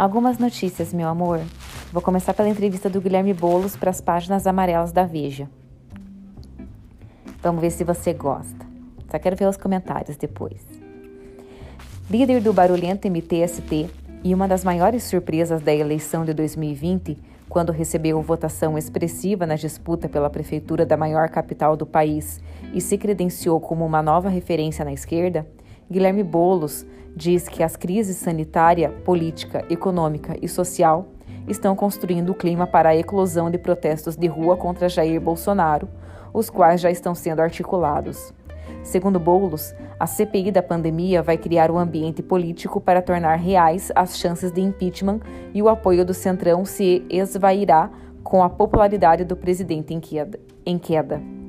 Algumas notícias, meu amor. Vou começar pela entrevista do Guilherme Bolos para as páginas amarelas da Veja. Vamos ver se você gosta. Só quero ver os comentários depois. Líder do barulhento MTST e uma das maiores surpresas da eleição de 2020, quando recebeu votação expressiva na disputa pela prefeitura da maior capital do país e se credenciou como uma nova referência na esquerda, Guilherme Bolos diz que as crises sanitária, política, econômica e social estão construindo o clima para a eclosão de protestos de rua contra Jair Bolsonaro, os quais já estão sendo articulados. Segundo Boulos, a CPI da pandemia vai criar um ambiente político para tornar reais as chances de impeachment e o apoio do Centrão se esvairá com a popularidade do presidente em queda. Em queda.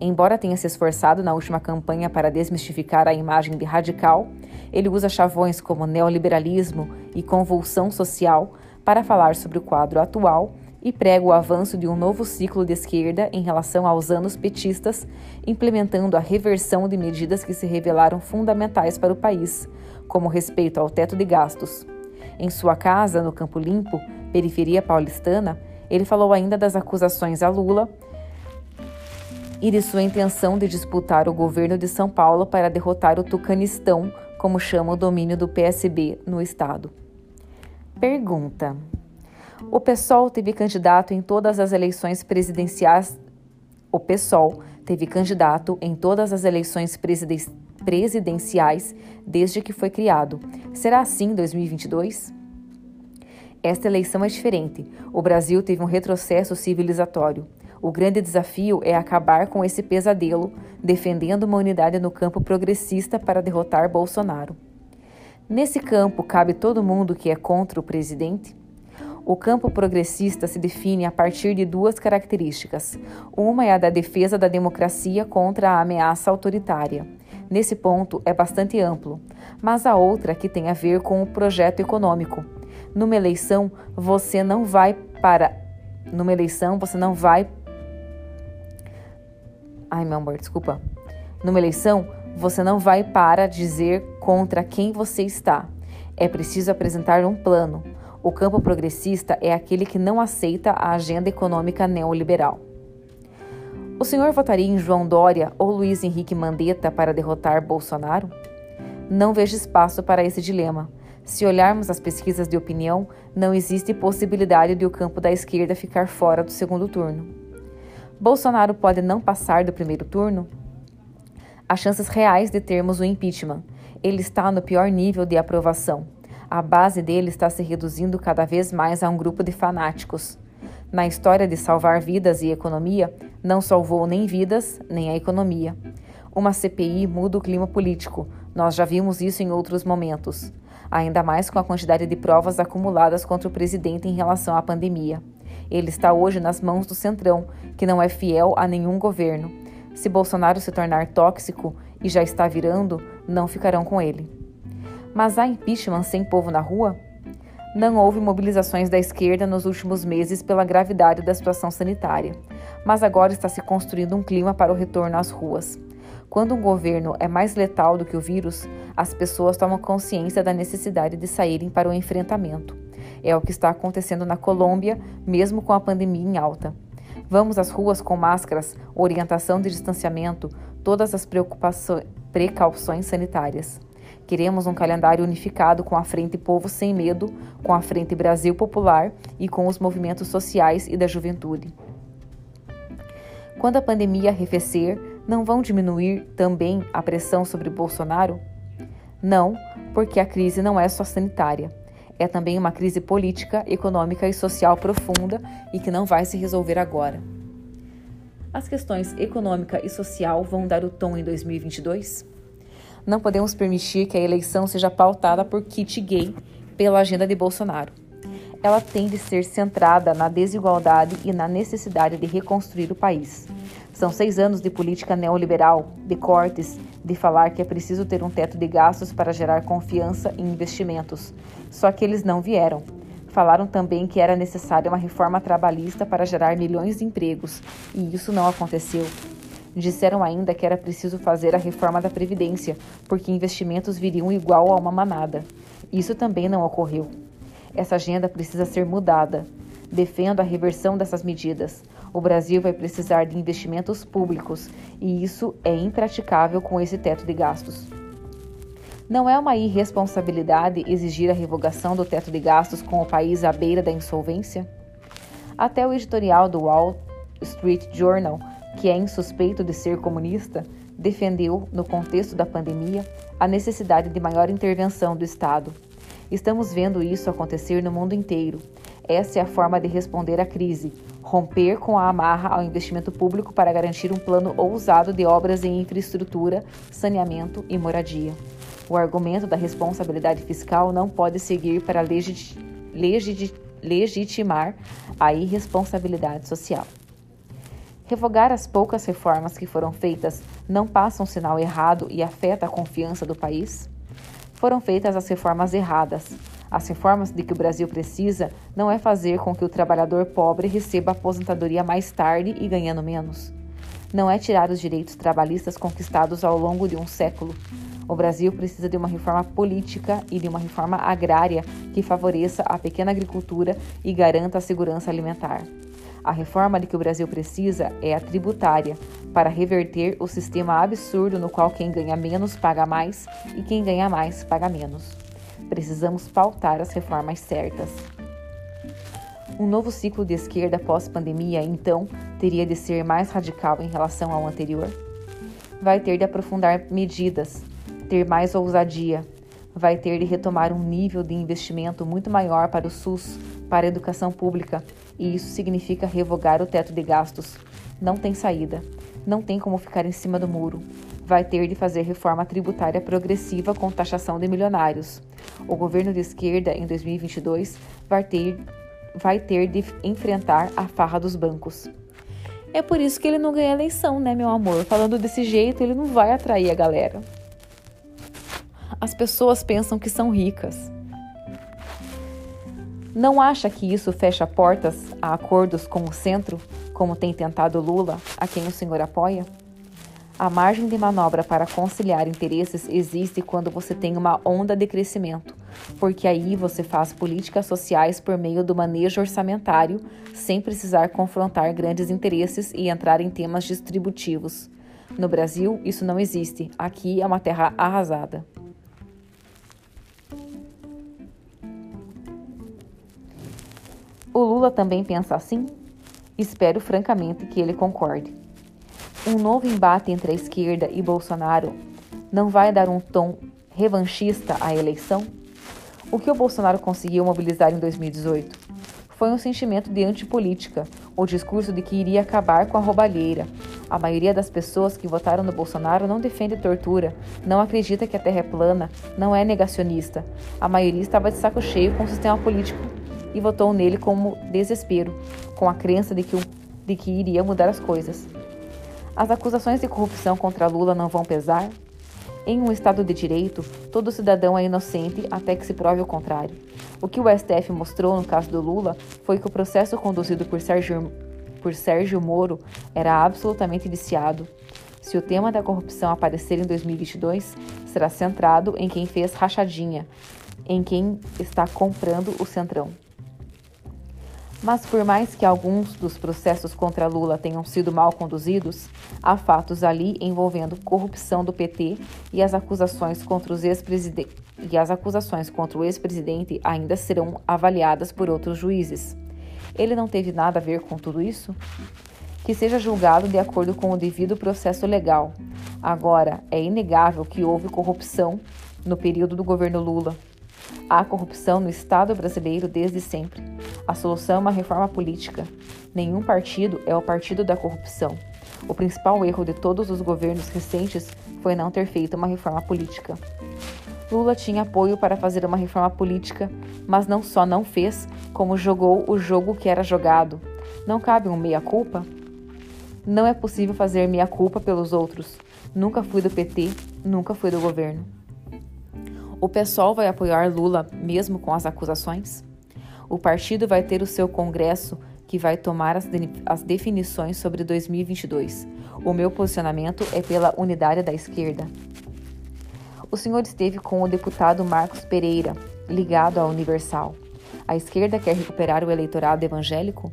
Embora tenha se esforçado na última campanha para desmistificar a imagem de radical, ele usa chavões como neoliberalismo e convulsão social para falar sobre o quadro atual e prega o avanço de um novo ciclo de esquerda em relação aos anos petistas, implementando a reversão de medidas que se revelaram fundamentais para o país, como respeito ao teto de gastos. Em sua casa, no Campo Limpo, periferia paulistana, ele falou ainda das acusações a Lula e de sua intenção de disputar o governo de São Paulo para derrotar o Tucanistão, como chama o domínio do PSB no estado. Pergunta: O PSOL teve candidato em todas as eleições presidenciais. O PSOL teve candidato em todas as eleições presiden presidenciais desde que foi criado. Será assim em 2022? Esta eleição é diferente. O Brasil teve um retrocesso civilizatório. O grande desafio é acabar com esse pesadelo, defendendo uma unidade no campo progressista para derrotar Bolsonaro. Nesse campo cabe todo mundo que é contra o presidente? O campo progressista se define a partir de duas características. Uma é a da defesa da democracia contra a ameaça autoritária. Nesse ponto é bastante amplo, mas a outra que tem a ver com o projeto econômico. Numa eleição, você não vai para numa eleição, você não vai Ai, meu amor, desculpa. Numa eleição, você não vai para dizer contra quem você está. É preciso apresentar um plano. O campo progressista é aquele que não aceita a agenda econômica neoliberal. O senhor votaria em João Dória ou Luiz Henrique Mandetta para derrotar Bolsonaro? Não vejo espaço para esse dilema. Se olharmos as pesquisas de opinião, não existe possibilidade de o campo da esquerda ficar fora do segundo turno. Bolsonaro pode não passar do primeiro turno? Há chances reais de termos o impeachment. Ele está no pior nível de aprovação. A base dele está se reduzindo cada vez mais a um grupo de fanáticos. Na história de salvar vidas e economia, não salvou nem vidas, nem a economia. Uma CPI muda o clima político. Nós já vimos isso em outros momentos. Ainda mais com a quantidade de provas acumuladas contra o presidente em relação à pandemia. Ele está hoje nas mãos do Centrão, que não é fiel a nenhum governo. Se Bolsonaro se tornar tóxico, e já está virando, não ficarão com ele. Mas há impeachment sem povo na rua? Não houve mobilizações da esquerda nos últimos meses pela gravidade da situação sanitária, mas agora está se construindo um clima para o retorno às ruas. Quando um governo é mais letal do que o vírus, as pessoas tomam consciência da necessidade de saírem para o enfrentamento. É o que está acontecendo na Colômbia, mesmo com a pandemia em alta. Vamos às ruas com máscaras, orientação de distanciamento, todas as precauções sanitárias. Queremos um calendário unificado com a Frente Povo Sem Medo, com a Frente Brasil Popular e com os movimentos sociais e da juventude. Quando a pandemia arrefecer, não vão diminuir também a pressão sobre Bolsonaro? Não, porque a crise não é só sanitária é também uma crise política, econômica e social profunda e que não vai se resolver agora. As questões econômica e social vão dar o tom em 2022? Não podemos permitir que a eleição seja pautada por kit gay pela agenda de Bolsonaro. Ela tem de ser centrada na desigualdade e na necessidade de reconstruir o país. São seis anos de política neoliberal, de cortes, de falar que é preciso ter um teto de gastos para gerar confiança em investimentos. Só que eles não vieram. Falaram também que era necessária uma reforma trabalhista para gerar milhões de empregos, e isso não aconteceu. Disseram ainda que era preciso fazer a reforma da Previdência, porque investimentos viriam igual a uma manada. Isso também não ocorreu. Essa agenda precisa ser mudada. Defendo a reversão dessas medidas. O Brasil vai precisar de investimentos públicos e isso é impraticável com esse teto de gastos. Não é uma irresponsabilidade exigir a revogação do teto de gastos com o país à beira da insolvência? Até o editorial do Wall Street Journal, que é insuspeito de ser comunista, defendeu, no contexto da pandemia, a necessidade de maior intervenção do Estado. Estamos vendo isso acontecer no mundo inteiro. Essa é a forma de responder à crise, romper com a amarra ao investimento público para garantir um plano ousado de obras em infraestrutura, saneamento e moradia. O argumento da responsabilidade fiscal não pode seguir para legit legit legitimar a irresponsabilidade social. Revogar as poucas reformas que foram feitas não passa um sinal errado e afeta a confiança do país? Foram feitas as reformas erradas, as reformas de que o Brasil precisa não é fazer com que o trabalhador pobre receba aposentadoria mais tarde e ganhando menos. Não é tirar os direitos trabalhistas conquistados ao longo de um século. O Brasil precisa de uma reforma política e de uma reforma agrária que favoreça a pequena agricultura e garanta a segurança alimentar. A reforma de que o Brasil precisa é a tributária, para reverter o sistema absurdo no qual quem ganha menos paga mais e quem ganha mais paga menos. Precisamos pautar as reformas certas. Um novo ciclo de esquerda pós-pandemia, então, teria de ser mais radical em relação ao anterior? Vai ter de aprofundar medidas, ter mais ousadia, vai ter de retomar um nível de investimento muito maior para o SUS, para a educação pública, e isso significa revogar o teto de gastos. Não tem saída, não tem como ficar em cima do muro vai ter de fazer reforma tributária progressiva com taxação de milionários. O governo de esquerda, em 2022, vai ter, vai ter de enfrentar a farra dos bancos. É por isso que ele não ganha eleição, né, meu amor? Falando desse jeito, ele não vai atrair a galera. As pessoas pensam que são ricas. Não acha que isso fecha portas a acordos com o centro, como tem tentado Lula, a quem o senhor apoia? A margem de manobra para conciliar interesses existe quando você tem uma onda de crescimento, porque aí você faz políticas sociais por meio do manejo orçamentário, sem precisar confrontar grandes interesses e entrar em temas distributivos. No Brasil, isso não existe. Aqui é uma terra arrasada. O Lula também pensa assim? Espero francamente que ele concorde um novo embate entre a esquerda e Bolsonaro não vai dar um tom revanchista à eleição? O que o Bolsonaro conseguiu mobilizar em 2018 foi um sentimento de antipolítica, o discurso de que iria acabar com a roubalheira. A maioria das pessoas que votaram no Bolsonaro não defende tortura, não acredita que a Terra é plana, não é negacionista. A maioria estava de saco cheio com o sistema político e votou nele como desespero, com a crença de que, de que iria mudar as coisas. As acusações de corrupção contra Lula não vão pesar? Em um Estado de Direito, todo cidadão é inocente até que se prove o contrário. O que o STF mostrou no caso do Lula foi que o processo conduzido por Sérgio, por Sérgio Moro era absolutamente viciado. Se o tema da corrupção aparecer em 2022, será centrado em quem fez rachadinha, em quem está comprando o centrão. Mas por mais que alguns dos processos contra Lula tenham sido mal conduzidos, há fatos ali envolvendo corrupção do PT e as acusações contra os e as acusações contra o ex-presidente ainda serão avaliadas por outros juízes. Ele não teve nada a ver com tudo isso? Que seja julgado de acordo com o devido processo legal. Agora, é inegável que houve corrupção no período do governo Lula. Há corrupção no Estado brasileiro desde sempre. A solução é uma reforma política. Nenhum partido é o partido da corrupção. O principal erro de todos os governos recentes foi não ter feito uma reforma política. Lula tinha apoio para fazer uma reforma política, mas não só não fez, como jogou o jogo que era jogado. Não cabe um meia-culpa? Não é possível fazer meia-culpa pelos outros. Nunca fui do PT, nunca fui do governo. O PSOL vai apoiar Lula mesmo com as acusações? O partido vai ter o seu congresso que vai tomar as, de, as definições sobre 2022. O meu posicionamento é pela unidade da esquerda. O senhor esteve com o deputado Marcos Pereira, ligado à Universal. A esquerda quer recuperar o eleitorado evangélico?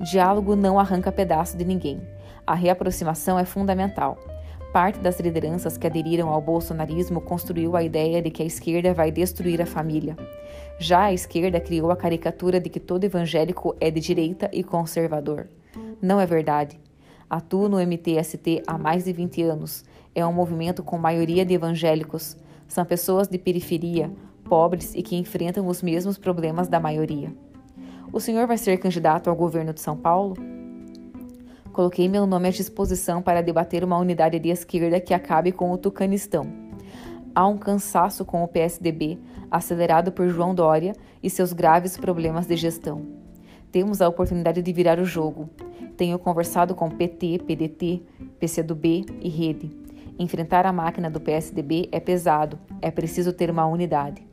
Diálogo não arranca pedaço de ninguém. A reaproximação é fundamental. Parte das lideranças que aderiram ao bolsonarismo construiu a ideia de que a esquerda vai destruir a família. Já a esquerda criou a caricatura de que todo evangélico é de direita e conservador. Não é verdade. Atuo no MTST há mais de 20 anos. É um movimento com maioria de evangélicos. São pessoas de periferia, pobres e que enfrentam os mesmos problemas da maioria. O senhor vai ser candidato ao governo de São Paulo? Coloquei meu nome à disposição para debater uma unidade de esquerda que acabe com o tucanistão. Há um cansaço com o PSDB, acelerado por João Dória e seus graves problemas de gestão. Temos a oportunidade de virar o jogo. Tenho conversado com PT, PDT, PCdoB e Rede. Enfrentar a máquina do PSDB é pesado, é preciso ter uma unidade.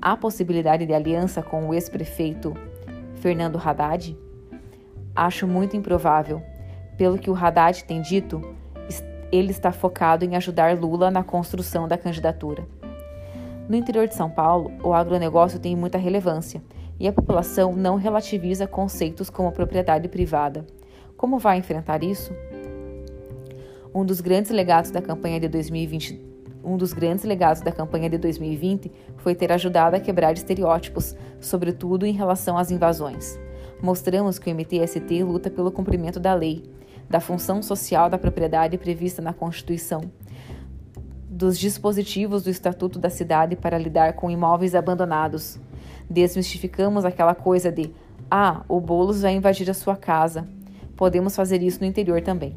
Há possibilidade de aliança com o ex-prefeito Fernando Haddad? Acho muito improvável, pelo que o Haddad tem dito, ele está focado em ajudar Lula na construção da candidatura. No interior de São Paulo, o agronegócio tem muita relevância e a população não relativiza conceitos como propriedade privada. Como vai enfrentar isso? Um dos grandes legados da campanha de 2020 um dos grandes legados da campanha de 2020 foi ter ajudado a quebrar estereótipos, sobretudo em relação às invasões. Mostramos que o MTST luta pelo cumprimento da lei, da função social da propriedade prevista na Constituição, dos dispositivos do Estatuto da Cidade para lidar com imóveis abandonados. Desmistificamos aquela coisa de: ah, o Boulos vai invadir a sua casa. Podemos fazer isso no interior também.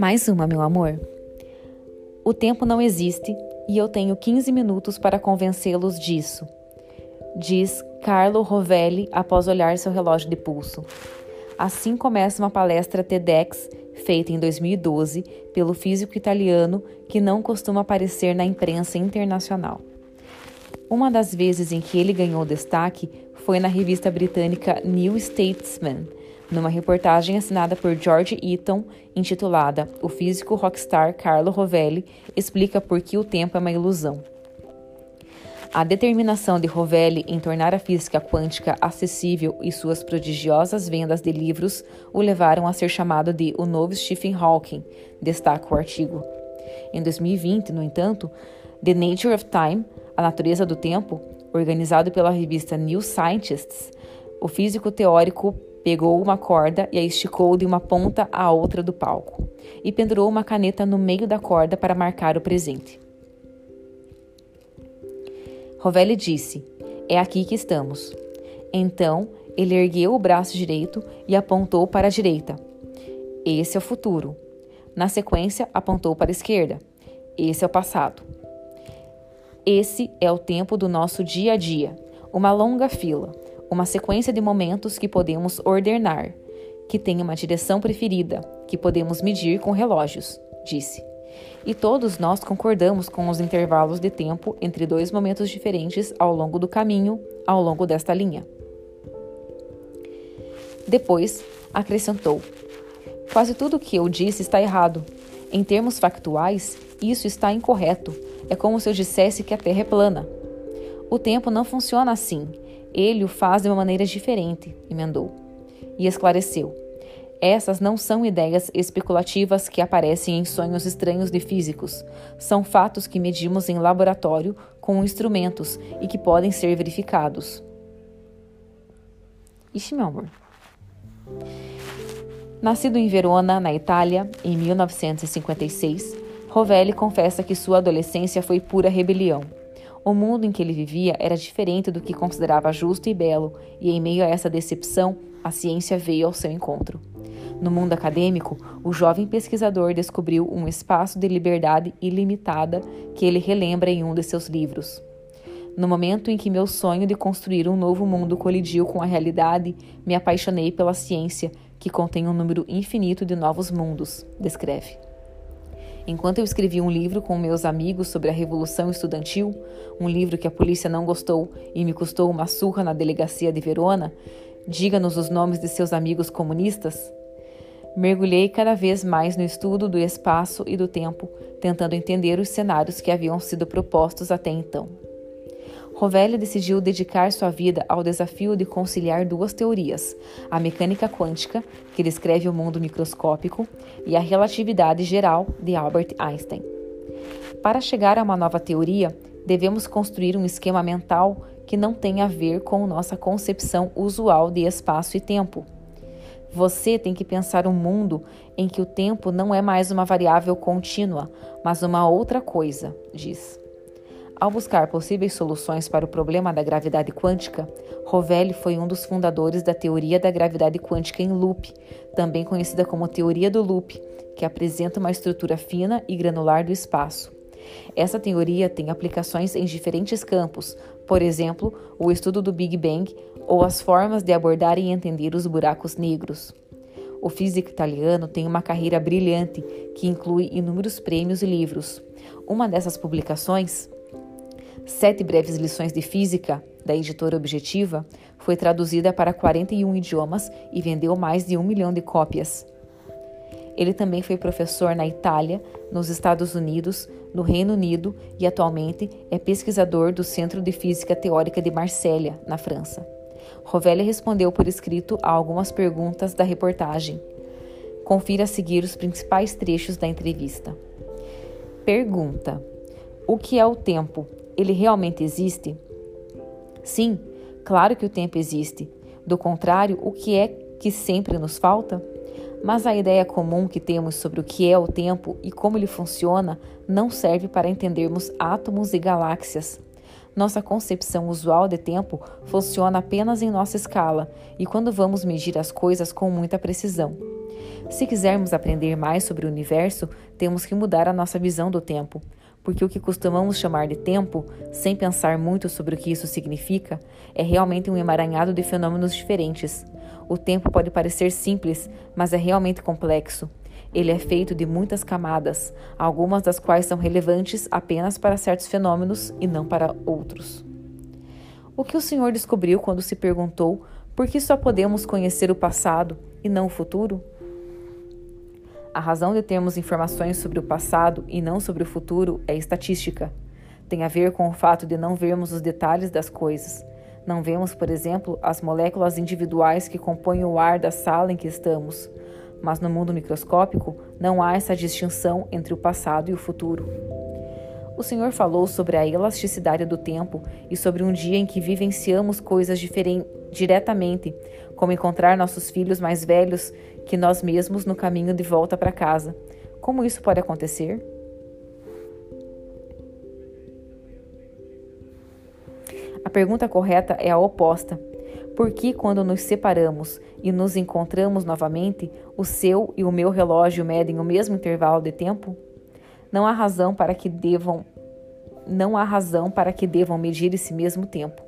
Mais uma, meu amor. O tempo não existe e eu tenho 15 minutos para convencê-los disso, diz Carlo Rovelli após olhar seu relógio de pulso. Assim começa uma palestra TEDx feita em 2012 pelo físico italiano que não costuma aparecer na imprensa internacional. Uma das vezes em que ele ganhou destaque foi na revista britânica New Statesman, numa reportagem assinada por George Eaton, intitulada O físico rockstar Carlo Rovelli explica por que o tempo é uma ilusão. A determinação de Rovelli em tornar a física quântica acessível e suas prodigiosas vendas de livros o levaram a ser chamado de o novo Stephen Hawking, destaca o artigo. Em 2020, no entanto, The Nature of Time, A Natureza do Tempo, organizado pela revista New Scientists, o físico teórico Pegou uma corda e a esticou de uma ponta à outra do palco, e pendurou uma caneta no meio da corda para marcar o presente. Rovelli disse: É aqui que estamos. Então ele ergueu o braço direito e apontou para a direita. Esse é o futuro. Na sequência, apontou para a esquerda. Esse é o passado. Esse é o tempo do nosso dia a dia, uma longa fila uma sequência de momentos que podemos ordenar, que tem uma direção preferida, que podemos medir com relógios, disse. E todos nós concordamos com os intervalos de tempo entre dois momentos diferentes ao longo do caminho, ao longo desta linha. Depois, acrescentou: Quase tudo o que eu disse está errado. Em termos factuais, isso está incorreto. É como se eu dissesse que a Terra é plana. O tempo não funciona assim. Ele o faz de uma maneira diferente, emendou. E esclareceu: essas não são ideias especulativas que aparecem em sonhos estranhos de físicos. São fatos que medimos em laboratório com instrumentos e que podem ser verificados. Ixi, meu amor. Nascido em Verona, na Itália, em 1956, Rovelli confessa que sua adolescência foi pura rebelião. O mundo em que ele vivia era diferente do que considerava justo e belo, e em meio a essa decepção, a ciência veio ao seu encontro. No mundo acadêmico, o jovem pesquisador descobriu um espaço de liberdade ilimitada que ele relembra em um de seus livros. No momento em que meu sonho de construir um novo mundo colidiu com a realidade, me apaixonei pela ciência, que contém um número infinito de novos mundos, descreve. Enquanto eu escrevi um livro com meus amigos sobre a Revolução Estudantil, um livro que a polícia não gostou e me custou uma surra na delegacia de Verona, diga-nos os nomes de seus amigos comunistas, mergulhei cada vez mais no estudo do espaço e do tempo, tentando entender os cenários que haviam sido propostos até então. Rovelli decidiu dedicar sua vida ao desafio de conciliar duas teorias: a mecânica quântica, que descreve o mundo microscópico, e a relatividade geral de Albert Einstein. Para chegar a uma nova teoria, devemos construir um esquema mental que não tenha a ver com nossa concepção usual de espaço e tempo. Você tem que pensar um mundo em que o tempo não é mais uma variável contínua, mas uma outra coisa, diz. Ao buscar possíveis soluções para o problema da gravidade quântica, Rovelli foi um dos fundadores da teoria da gravidade quântica em loop, também conhecida como teoria do loop, que apresenta uma estrutura fina e granular do espaço. Essa teoria tem aplicações em diferentes campos, por exemplo, o estudo do Big Bang ou as formas de abordar e entender os buracos negros. O físico italiano tem uma carreira brilhante que inclui inúmeros prêmios e livros. Uma dessas publicações, Sete Breves Lições de Física, da editora Objetiva, foi traduzida para 41 idiomas e vendeu mais de um milhão de cópias. Ele também foi professor na Itália, nos Estados Unidos, no Reino Unido e atualmente é pesquisador do Centro de Física Teórica de Marsella, na França. Rovelli respondeu por escrito a algumas perguntas da reportagem. Confira a seguir os principais trechos da entrevista. Pergunta: O que é o tempo? Ele realmente existe? Sim, claro que o tempo existe. Do contrário, o que é que sempre nos falta? Mas a ideia comum que temos sobre o que é o tempo e como ele funciona não serve para entendermos átomos e galáxias. Nossa concepção usual de tempo funciona apenas em nossa escala e quando vamos medir as coisas com muita precisão. Se quisermos aprender mais sobre o universo, temos que mudar a nossa visão do tempo porque o que costumamos chamar de tempo, sem pensar muito sobre o que isso significa, é realmente um emaranhado de fenômenos diferentes. O tempo pode parecer simples, mas é realmente complexo. Ele é feito de muitas camadas, algumas das quais são relevantes apenas para certos fenômenos e não para outros. O que o senhor descobriu quando se perguntou por que só podemos conhecer o passado e não o futuro? A razão de termos informações sobre o passado e não sobre o futuro é estatística. Tem a ver com o fato de não vermos os detalhes das coisas. Não vemos, por exemplo, as moléculas individuais que compõem o ar da sala em que estamos. Mas no mundo microscópico não há essa distinção entre o passado e o futuro. O Senhor falou sobre a elasticidade do tempo e sobre um dia em que vivenciamos coisas diretamente, como encontrar nossos filhos mais velhos que nós mesmos no caminho de volta para casa. Como isso pode acontecer? A pergunta correta é a oposta. Por que, quando nos separamos e nos encontramos novamente, o seu e o meu relógio medem o mesmo intervalo de tempo? Não há razão para que devam não há razão para que devam medir esse mesmo tempo.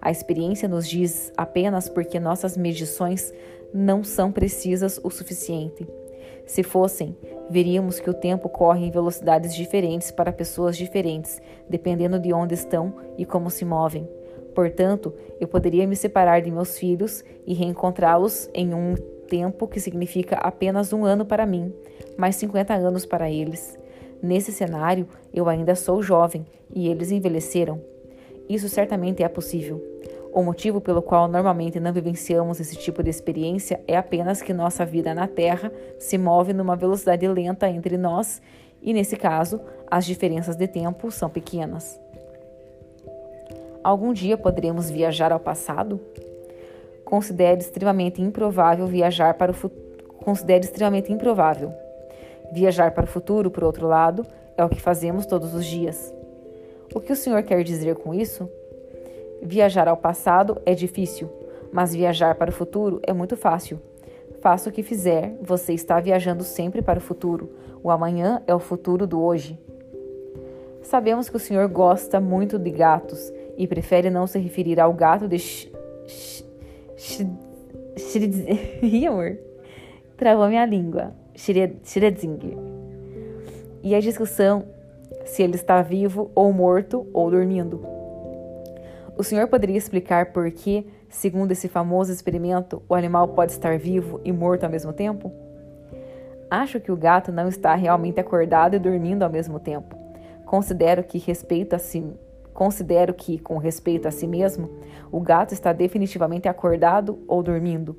A experiência nos diz apenas porque nossas medições não são precisas o suficiente. Se fossem, veríamos que o tempo corre em velocidades diferentes para pessoas diferentes, dependendo de onde estão e como se movem. Portanto, eu poderia me separar de meus filhos e reencontrá-los em um tempo que significa apenas um ano para mim, mais 50 anos para eles. Nesse cenário, eu ainda sou jovem e eles envelheceram. Isso certamente é possível. O motivo pelo qual normalmente não vivenciamos esse tipo de experiência é apenas que nossa vida na Terra se move numa velocidade lenta entre nós e, nesse caso, as diferenças de tempo são pequenas. Algum dia poderemos viajar ao passado? Considere extremamente improvável viajar para o futuro. Considere extremamente improvável. Viajar para o futuro, por outro lado, é o que fazemos todos os dias. O que o senhor quer dizer com isso? Viajar ao passado é difícil, mas viajar para o futuro é muito fácil. Faça o que fizer, você está viajando sempre para o futuro. O amanhã é o futuro do hoje. Sabemos que o senhor gosta muito de gatos e prefere não se referir ao gato de. Ih, amor. travou minha língua. Schrödinger. E a discussão se ele está vivo ou morto ou dormindo. O senhor poderia explicar por que, segundo esse famoso experimento, o animal pode estar vivo e morto ao mesmo tempo? Acho que o gato não está realmente acordado e dormindo ao mesmo tempo. Considero que respeito a si, considero que, com respeito a si mesmo, o gato está definitivamente acordado ou dormindo.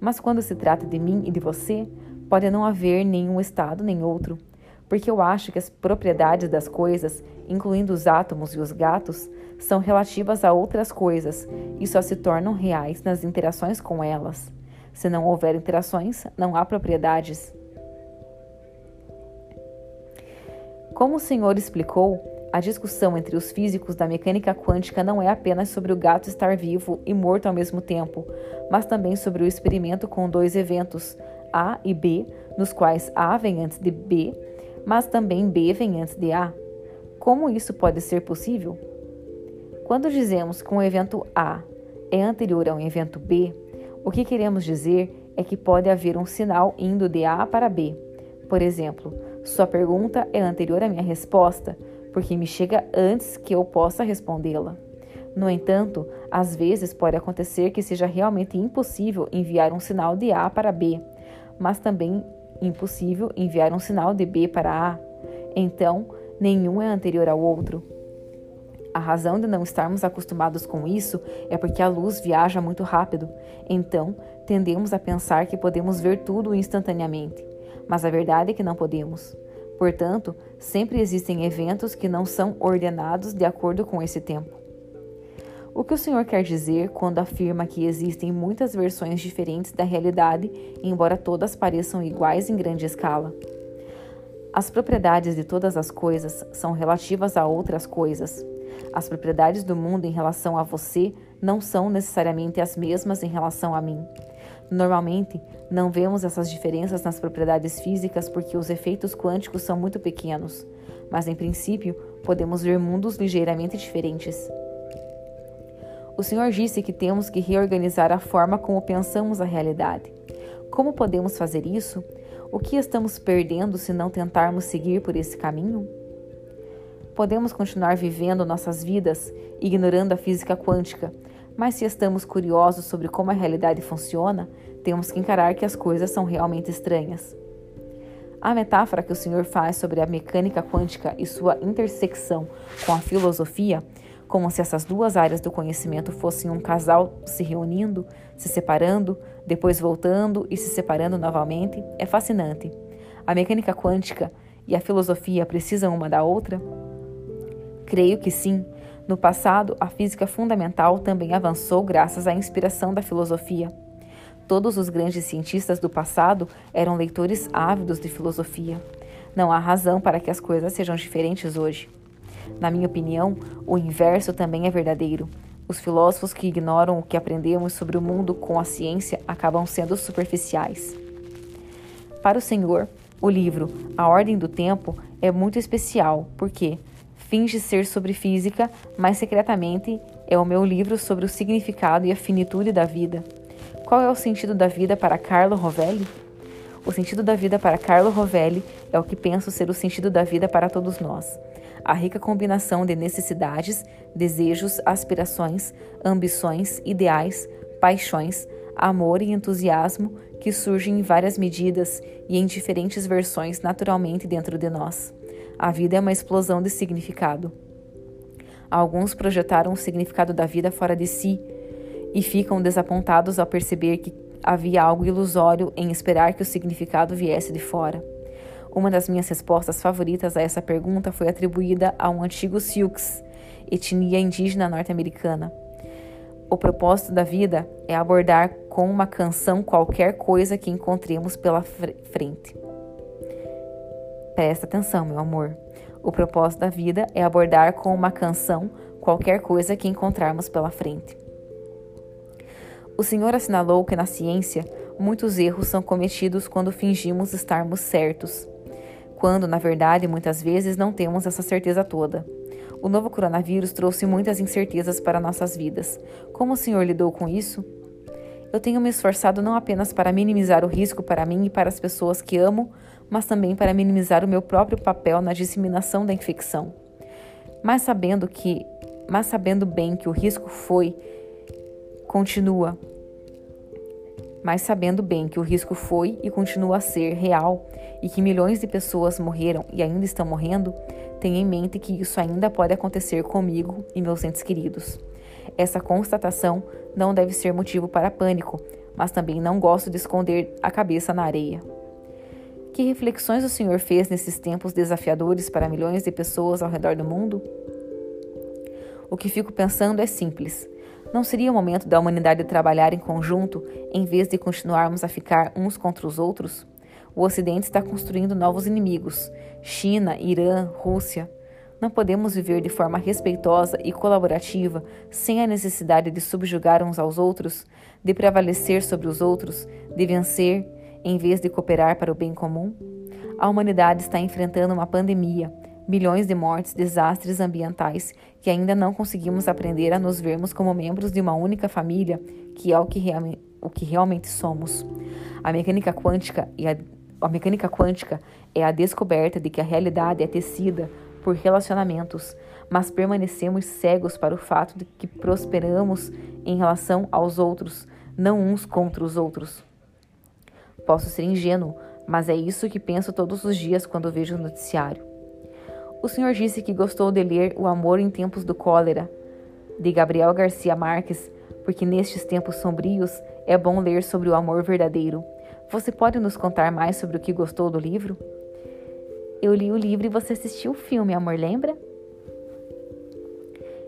Mas quando se trata de mim e de você, pode não haver nenhum estado nem outro, porque eu acho que as propriedades das coisas, incluindo os átomos e os gatos, são relativas a outras coisas e só se tornam reais nas interações com elas. Se não houver interações, não há propriedades. Como o senhor explicou, a discussão entre os físicos da mecânica quântica não é apenas sobre o gato estar vivo e morto ao mesmo tempo, mas também sobre o experimento com dois eventos, A e B, nos quais A vem antes de B, mas também B vem antes de A. Como isso pode ser possível? Quando dizemos que um evento A é anterior a um evento B, o que queremos dizer é que pode haver um sinal indo de A para B. Por exemplo, sua pergunta é anterior à minha resposta, porque me chega antes que eu possa respondê-la. No entanto, às vezes pode acontecer que seja realmente impossível enviar um sinal de A para B, mas também impossível enviar um sinal de B para A. Então, nenhum é anterior ao outro. A razão de não estarmos acostumados com isso é porque a luz viaja muito rápido, então tendemos a pensar que podemos ver tudo instantaneamente mas a verdade é que não podemos. Portanto, sempre existem eventos que não são ordenados de acordo com esse tempo. O que o Senhor quer dizer quando afirma que existem muitas versões diferentes da realidade, embora todas pareçam iguais em grande escala? As propriedades de todas as coisas são relativas a outras coisas. As propriedades do mundo em relação a você não são necessariamente as mesmas em relação a mim. Normalmente, não vemos essas diferenças nas propriedades físicas porque os efeitos quânticos são muito pequenos, mas em princípio podemos ver mundos ligeiramente diferentes. O Senhor disse que temos que reorganizar a forma como pensamos a realidade. Como podemos fazer isso? O que estamos perdendo se não tentarmos seguir por esse caminho? Podemos continuar vivendo nossas vidas ignorando a física quântica, mas se estamos curiosos sobre como a realidade funciona, temos que encarar que as coisas são realmente estranhas. A metáfora que o Senhor faz sobre a mecânica quântica e sua intersecção com a filosofia, como se essas duas áreas do conhecimento fossem um casal se reunindo, se separando, depois voltando e se separando novamente, é fascinante. A mecânica quântica e a filosofia precisam uma da outra? Creio que sim, no passado, a física fundamental também avançou graças à inspiração da filosofia. Todos os grandes cientistas do passado eram leitores ávidos de filosofia. Não há razão para que as coisas sejam diferentes hoje. Na minha opinião, o inverso também é verdadeiro. Os filósofos que ignoram o que aprendemos sobre o mundo com a ciência acabam sendo superficiais. Para o Senhor, o livro A Ordem do Tempo é muito especial, porque, finge ser sobre física, mas secretamente é o meu livro sobre o significado e a finitude da vida. Qual é o sentido da vida para Carlo Rovelli? O sentido da vida para Carlo Rovelli é o que penso ser o sentido da vida para todos nós. A rica combinação de necessidades, desejos, aspirações, ambições, ideais, paixões, amor e entusiasmo que surgem em várias medidas e em diferentes versões naturalmente dentro de nós. A vida é uma explosão de significado. Alguns projetaram o significado da vida fora de si e ficam desapontados ao perceber que havia algo ilusório em esperar que o significado viesse de fora. Uma das minhas respostas favoritas a essa pergunta foi atribuída a um antigo Sioux, etnia indígena norte-americana. O propósito da vida é abordar com uma canção qualquer coisa que encontremos pela frente. Presta atenção, meu amor. O propósito da vida é abordar com uma canção qualquer coisa que encontrarmos pela frente. O Senhor assinalou que na ciência muitos erros são cometidos quando fingimos estarmos certos, quando, na verdade, muitas vezes não temos essa certeza toda. O novo coronavírus trouxe muitas incertezas para nossas vidas. Como o Senhor lidou com isso? Eu tenho me esforçado não apenas para minimizar o risco para mim e para as pessoas que amo, mas também para minimizar o meu próprio papel na disseminação da infecção. Mas sabendo que, mas sabendo bem que o risco foi continua mas sabendo bem que o risco foi e continua a ser real e que milhões de pessoas morreram e ainda estão morrendo, tenha em mente que isso ainda pode acontecer comigo e meus entes queridos. Essa constatação não deve ser motivo para pânico, mas também não gosto de esconder a cabeça na areia. Que reflexões o Senhor fez nesses tempos desafiadores para milhões de pessoas ao redor do mundo? O que fico pensando é simples. Não seria o momento da humanidade trabalhar em conjunto em vez de continuarmos a ficar uns contra os outros? O Ocidente está construindo novos inimigos: China, Irã, Rússia. Não podemos viver de forma respeitosa e colaborativa sem a necessidade de subjugar uns aos outros, de prevalecer sobre os outros, de vencer, em vez de cooperar para o bem comum? A humanidade está enfrentando uma pandemia milhões de mortes, desastres ambientais que ainda não conseguimos aprender a nos vermos como membros de uma única família, que é o que, o que realmente somos. A mecânica quântica e a, a mecânica quântica é a descoberta de que a realidade é tecida por relacionamentos, mas permanecemos cegos para o fato de que prosperamos em relação aos outros, não uns contra os outros. Posso ser ingênuo, mas é isso que penso todos os dias quando vejo o noticiário. O senhor disse que gostou de ler O Amor em Tempos do Cólera, de Gabriel Garcia Marques, porque nestes tempos sombrios é bom ler sobre o amor verdadeiro. Você pode nos contar mais sobre o que gostou do livro? Eu li o livro e você assistiu o filme, amor, lembra?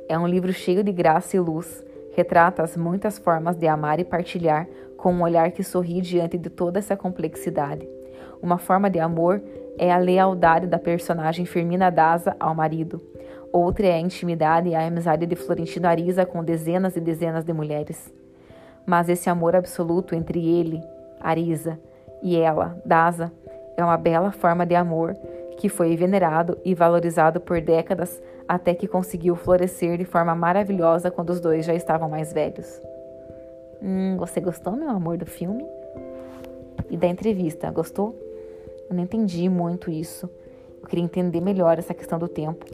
É um livro cheio de graça e luz. Retrata as muitas formas de amar e partilhar com um olhar que sorri diante de toda essa complexidade. Uma forma de amor é a lealdade da personagem Firmina Daza ao marido. Outra é a intimidade e a amizade de Florentino Ariza com dezenas e dezenas de mulheres. Mas esse amor absoluto entre ele, Ariza, e ela, Daza, é uma bela forma de amor que foi venerado e valorizado por décadas até que conseguiu florescer de forma maravilhosa quando os dois já estavam mais velhos. Hum, você gostou, meu amor, do filme? E da entrevista, gostou? Eu não entendi muito isso. Eu queria entender melhor essa questão do tempo.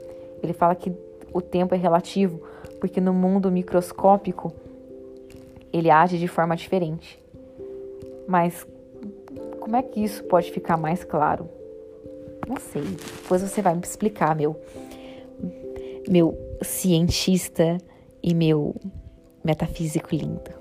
Ele fala que o tempo é relativo, porque no mundo microscópico ele age de forma diferente. Mas como é que isso pode ficar mais claro? Não sei. Depois você vai me explicar, meu meu cientista e meu metafísico lindo.